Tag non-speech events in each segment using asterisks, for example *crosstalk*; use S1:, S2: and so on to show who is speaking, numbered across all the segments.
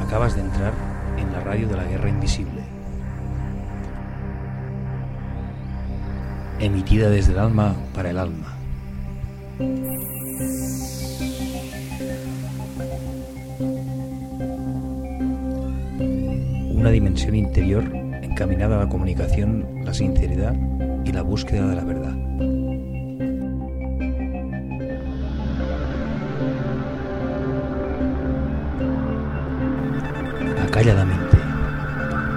S1: Acabas de entrar en la radio de la Guerra Invisible. Emitida desde el alma para el alma. Una dimensión interior encaminada a la comunicación, la sinceridad y la búsqueda de la verdad. Acalla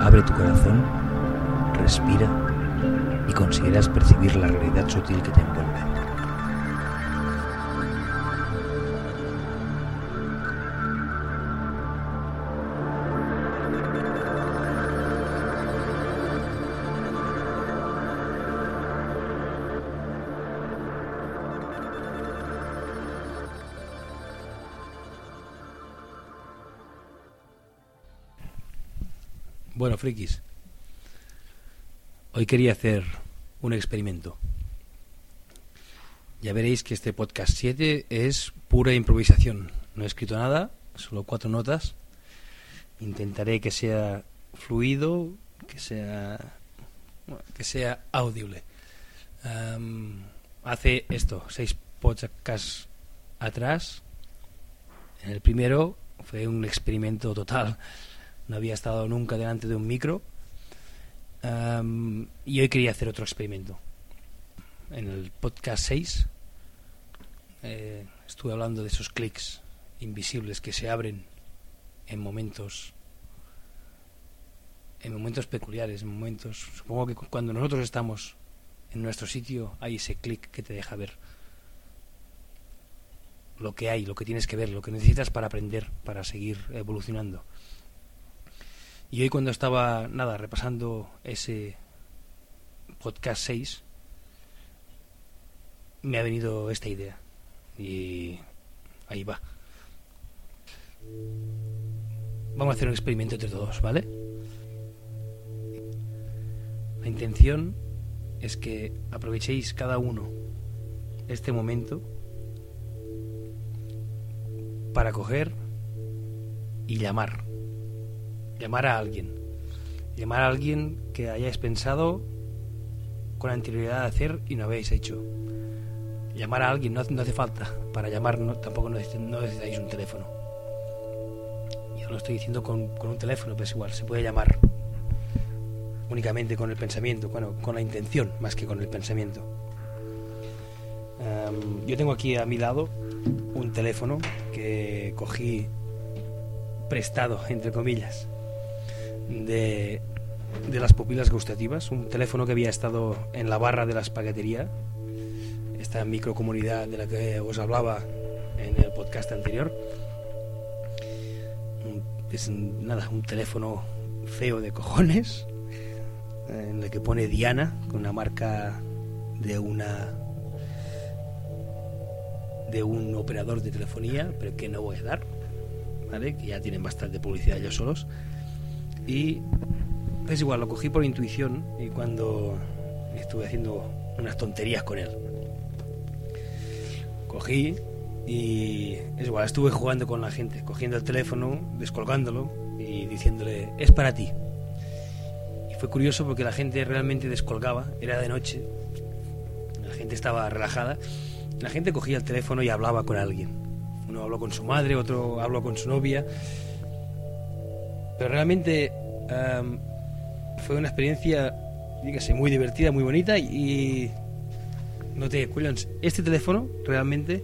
S1: abre tu corazón, respira y consideras percibir la realidad sutil que te Bueno, frikis, hoy quería hacer un experimento. Ya veréis que este podcast 7 es pura improvisación. No he escrito nada, solo cuatro notas. Intentaré que sea fluido, que sea que sea audible. Hace esto, seis podcasts atrás. En el primero fue un experimento total. No había estado nunca delante de un micro. Am, y hoy quería hacer otro experimento. En el podcast 6 eh, estuve hablando de esos clics invisibles que se abren en momentos en momentos peculiares, en momentos supongo que cu- cuando nosotros estamos en nuestro sitio hay ese clic que te deja ver lo que hay, lo que tienes que ver, lo que necesitas para aprender, para seguir evolucionando. Y hoy cuando estaba, nada, repasando ese podcast 6, me ha venido esta idea. Y ahí va. Vamos a hacer un experimento entre todos, ¿vale? La intención es que aprovechéis cada uno este momento para coger y llamar. Llamar a alguien. Llamar a alguien que hayáis pensado con anterioridad de hacer y no habéis hecho. Llamar a alguien no, no hace falta. Para llamar tampoco necesitáis, un teléfono. Yo lo estoy diciendo con, con un teléfono, pero es igual, se puede llamar únicamente con el pensamiento, bueno, con la intención más que con el pensamiento. Am, yo tengo aquí a mi lado un teléfono que cogí prestado, entre comillas, de, de las pupilas gustativas, un teléfono que había estado en la barra de la espaguetería, esta microcomunidad de la que os hablaba en el podcast anterior. Es nada, un teléfono feo de cojones, en el que pone Diana, con una marca de una de un operador de telefonía, pero que no voy a dar, ¿vale? Que ya tienen bastante publicidad ellos solos. Y es igual, lo cogí por intuición y cuando estuve haciendo unas tonterías con él. Cogí y es igual, estuve jugando con la gente, cogiendo el teléfono, descolgándolo y diciéndole, es para ti. Y fue curioso porque la gente realmente descolgaba, era de noche, la gente estaba relajada, la gente cogía el teléfono y hablaba con alguien. Uno habló con su madre, otro habló con su novia. Pero realmente fue una experiencia, dígase, muy divertida, muy bonita y, noté, Quillians, este teléfono realmente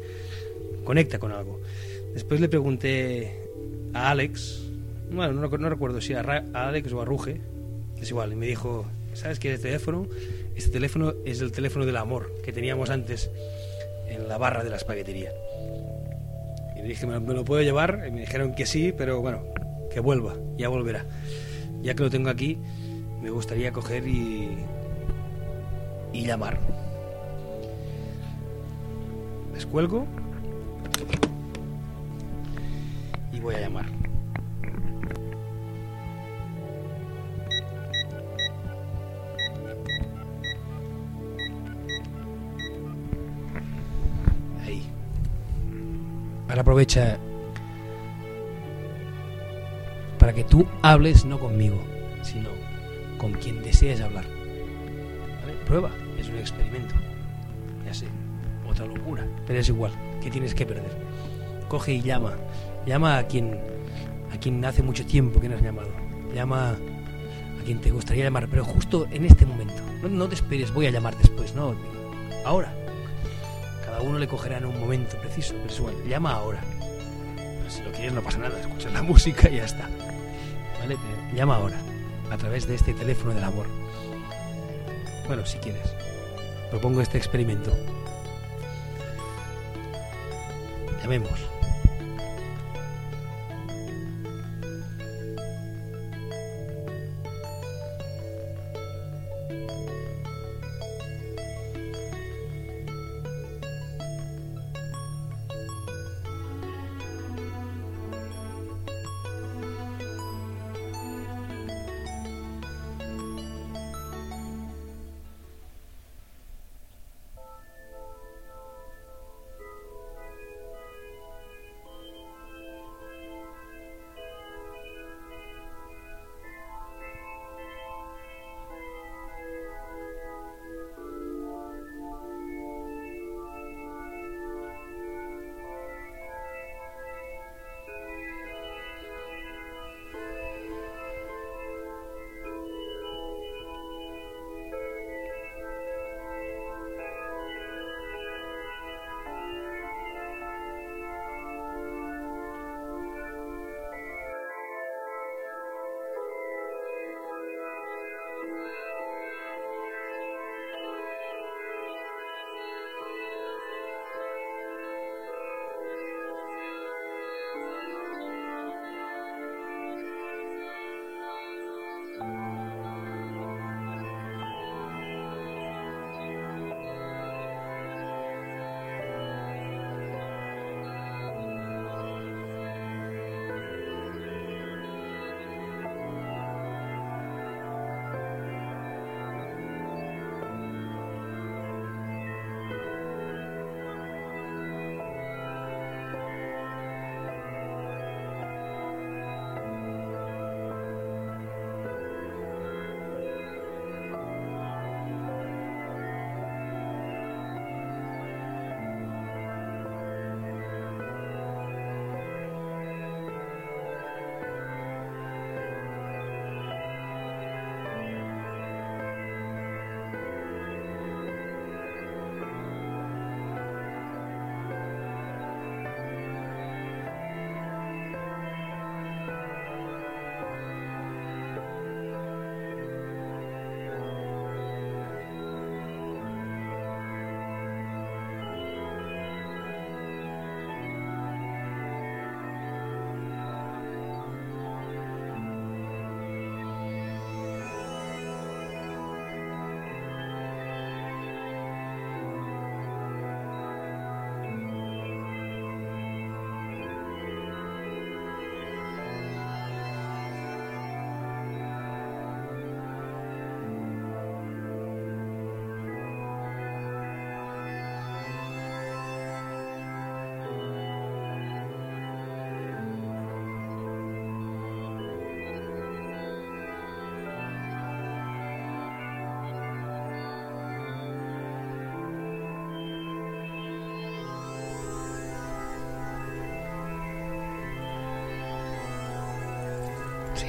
S1: conecta con algo. Después le pregunté a Alex, bueno, no, no recuerdo si a, Alex o a Ruge, es igual, y me dijo, ¿sabes qué es este teléfono? Este teléfono es el teléfono del amor que teníamos antes en la barra de la espaguetería. Y le dije, ¿me, lo- me lo puedo llevar? Y me dijeron que sí, pero bueno, que vuelva, ya volverá. Ya que lo tengo aquí, me gustaría coger y, y llamar. Descuelgo. y voy a llamar. Ahí. Ahora aprovecha que tú hables no conmigo, sino con quien desees hablar. Prueba, es un experimento. Ya sé, otra locura, pero es igual, ¿qué tienes que perder? Coge y llama, llama a quien a quien hace mucho tiempo que no has llamado. Llama a quien te gustaría llamar, pero justo en este momento. No, te esperes, voy a llamar después, no, ahora. Cada uno le cogerá en un momento preciso, pero es igual, llama ahora. Si lo quieres no pasa nada, escuchas la *laughs* música y ya está. Llama ahora, a través de este teléfono del amor. Bueno, si quieres. Propongo este experimento. Llamemos.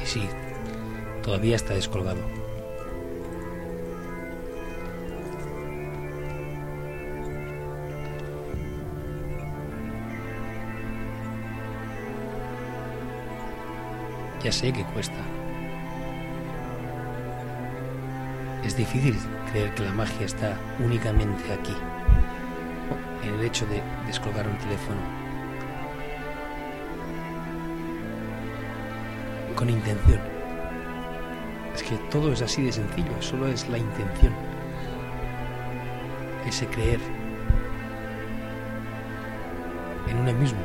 S1: Sí, todavía está descolgado. Ya sé que cuesta. Es difícil creer que la magia está únicamente aquí, en el hecho de descolgar un teléfono con intención. Es que todo es así de sencillo, solo es la intención. Ese creer en uno mismo.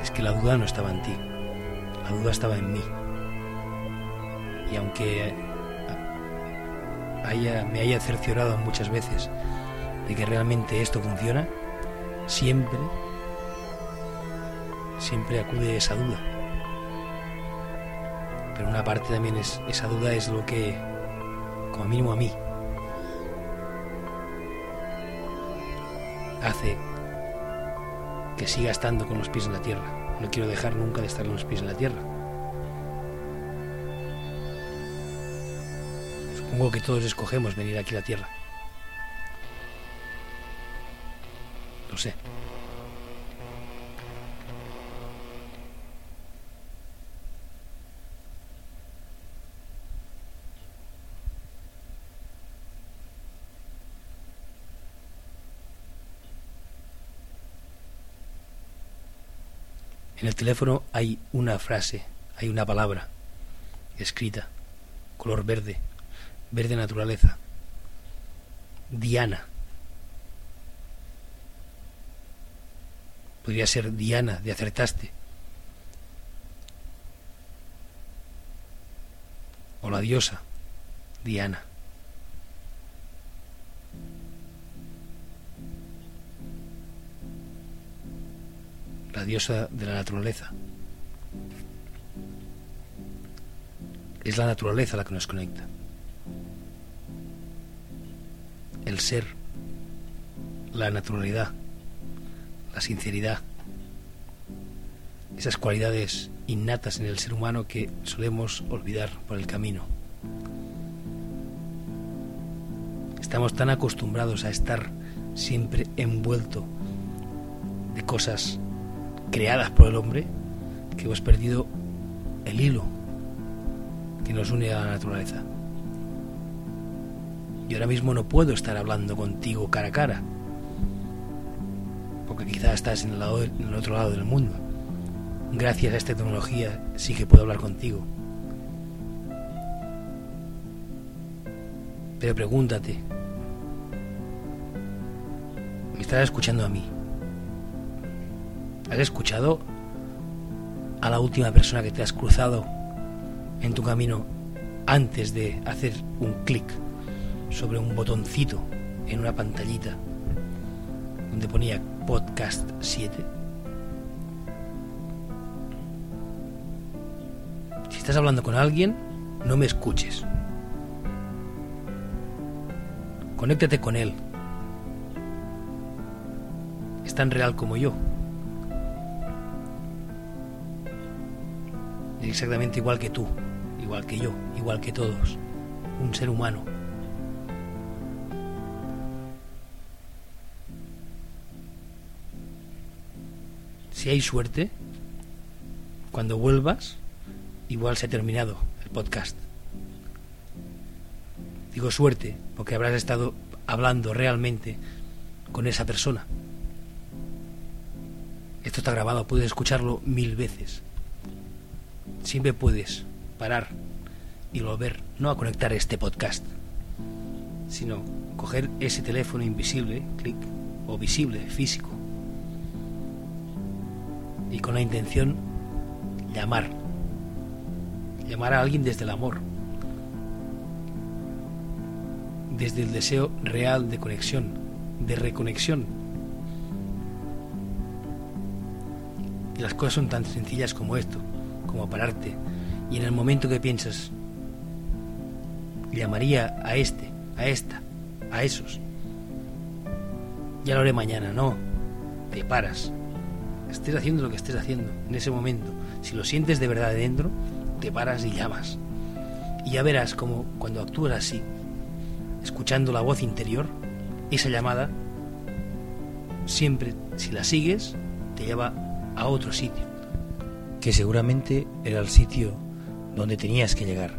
S1: Es que la duda no estaba en ti, la duda estaba en mí. Y aunque me haya cerciorado muchas veces de que realmente esto funciona, siempre, siempre acude esa duda. Pero una parte también es, esa duda es lo que, como mínimo a mí, hace que siga estando con los pies en la tierra. No quiero dejar nunca de estar con los pies en la tierra. Supongo que todos escogemos venir aquí a la tierra. Lo sé. En el teléfono hay una frase, hay una palabra escrita, color verde, verde naturaleza. Diana. Podría ser Diana de acertaste. O la diosa, Diana. la diosa de la naturaleza. Es la naturaleza la que nos conecta. El ser, la naturalidad, la sinceridad, esas cualidades innatas en el ser humano que solemos olvidar por el camino. Estamos tan acostumbrados a estar siempre envuelto de cosas creadas por el hombre que hemos perdido el hilo que nos une a la naturaleza. Y ahora mismo no puedo estar hablando contigo cara a cara, porque quizás estás en el, lado, en el otro lado del mundo. Gracias a esta tecnología sí que puedo hablar contigo. Pero pregúntate, ¿me estás escuchando a mí? ¿Has escuchado a la última persona que te has cruzado en tu camino antes de hacer un clic sobre un botoncito en una pantallita donde ponía podcast 7? Si estás hablando con alguien, no me escuches. Conéctate con él. Es tan real como yo. exactamente igual que tú, igual que yo, igual que todos, un ser humano. Si hay suerte, cuando vuelvas, igual se ha terminado el podcast. Digo suerte, porque habrás estado hablando realmente con esa persona. Esto está grabado, puedes escucharlo mil veces siempre puedes parar y volver no a conectar este podcast, sino coger ese teléfono invisible, clic, o visible, físico, y con la intención llamar, llamar a alguien desde el amor, desde el deseo real de conexión, de reconexión. Y las cosas son tan sencillas como esto como pararte y en el momento que piensas, llamaría a este, a esta, a esos. Ya lo haré mañana, no. Te paras. Estés haciendo lo que estés haciendo en ese momento. Si lo sientes de verdad dentro, te paras y llamas. Y ya verás como cuando actúas así, escuchando la voz interior, esa llamada, siempre, si la sigues, te lleva a otro sitio que seguramente era el sitio donde tenías que llegar.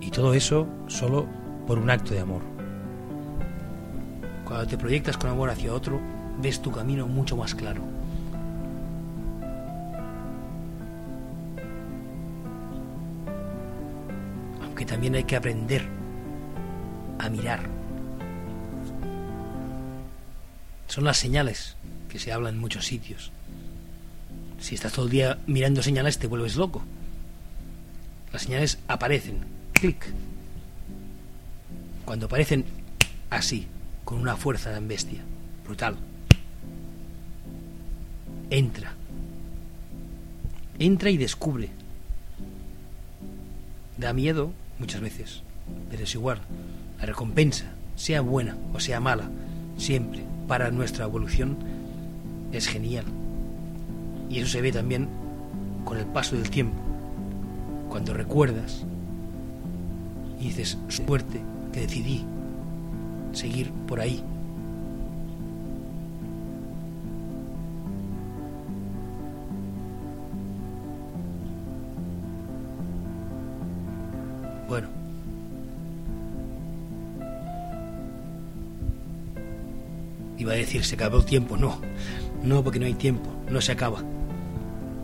S1: Y todo eso solo por un acto de amor. Cuando te proyectas con amor hacia otro, ves tu camino mucho más claro. Aunque también hay que aprender a mirar. Son las señales que se hablan en muchos sitios Si estás todo el día mirando señales te vuelves loco. Las señales aparecen, clic. Cuando aparecen así, con una fuerza tan bestia, brutal. Entra. Entra y descubre. Da miedo muchas veces, pero es igual. La recompensa, sea buena o sea mala, siempre para nuestra evolución es genial. Y eso se ve también con el paso del tiempo. Cuando recuerdas y dices, suerte que decidí seguir por ahí. Iba a decir, se acabó el tiempo. No, no, porque no hay tiempo, no se acaba.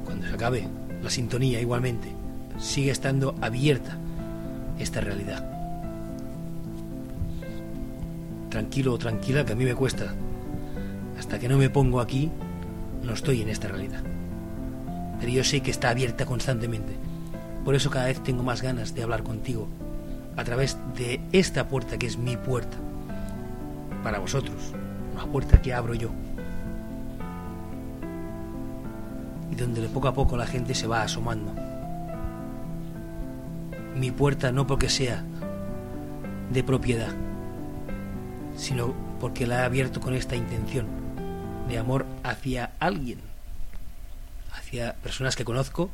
S1: Cuando se acabe, la sintonía igualmente sigue estando abierta esta realidad. Tranquilo o tranquila, que a mí me cuesta. Hasta que no me pongo aquí, no estoy en esta realidad. Pero yo sé que está abierta constantemente. Por eso cada vez tengo más ganas de hablar contigo a través de esta puerta que es mi puerta. Para vosotros, una puerta que abro yo. Y donde de poco a poco la gente se va asomando. Mi puerta no porque sea de propiedad, sino porque la he abierto con esta intención de amor hacia alguien, hacia personas que conozco,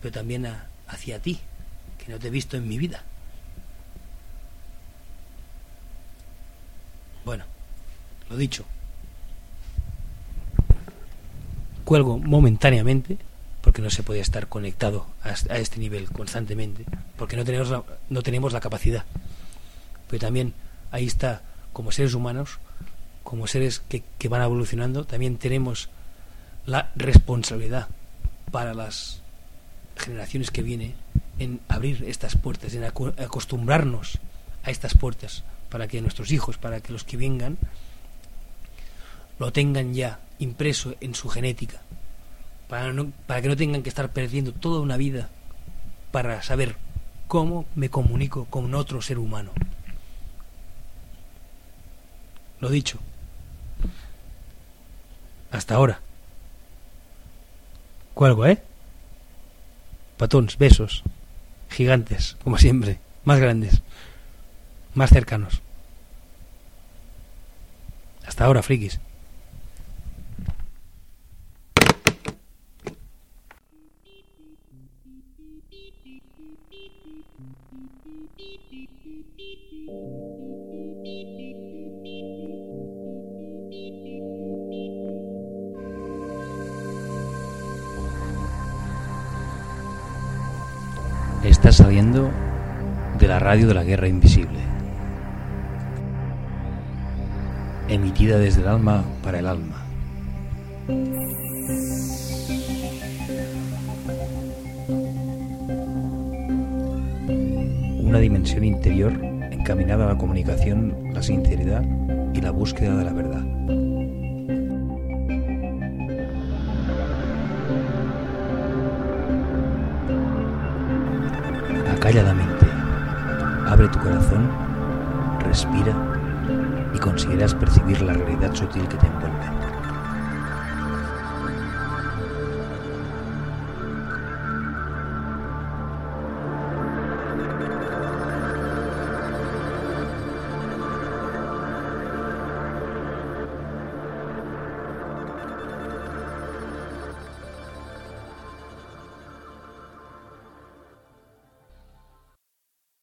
S1: pero también hacia ti, que no te he visto en mi vida. Bueno, lo dicho. Cuelgo momentáneamente porque no se puede estar conectado a este nivel constantemente, porque no tenemos la, no tenemos la capacidad. Pero también ahí está como seres humanos, como seres que, que van evolucionando, también tenemos la responsabilidad para las generaciones que vienen en abrir estas puertas, en acostumbrarnos a estas puertas, para que nuestros hijos, para que los que vengan, lo tengan ya impreso en su genética, para, no, para que no tengan que estar perdiendo toda una vida para saber cómo me comunico con otro ser humano. Lo dicho. Hasta ahora. Cuelgo, ¿eh? Patons, besos. Gigantes, como siempre. Más grandes. Más cercanos. Hasta ahora, frikis.
S2: Está saliendo de la radio de la guerra invisible. Emitida desde el alma para el alma. Una dimensión interior encaminada a la comunicación, la sinceridad y la búsqueda de la verdad. Calladamente, abre tu corazón, respira y conseguirás percibir la realidad sutil que te envuelve.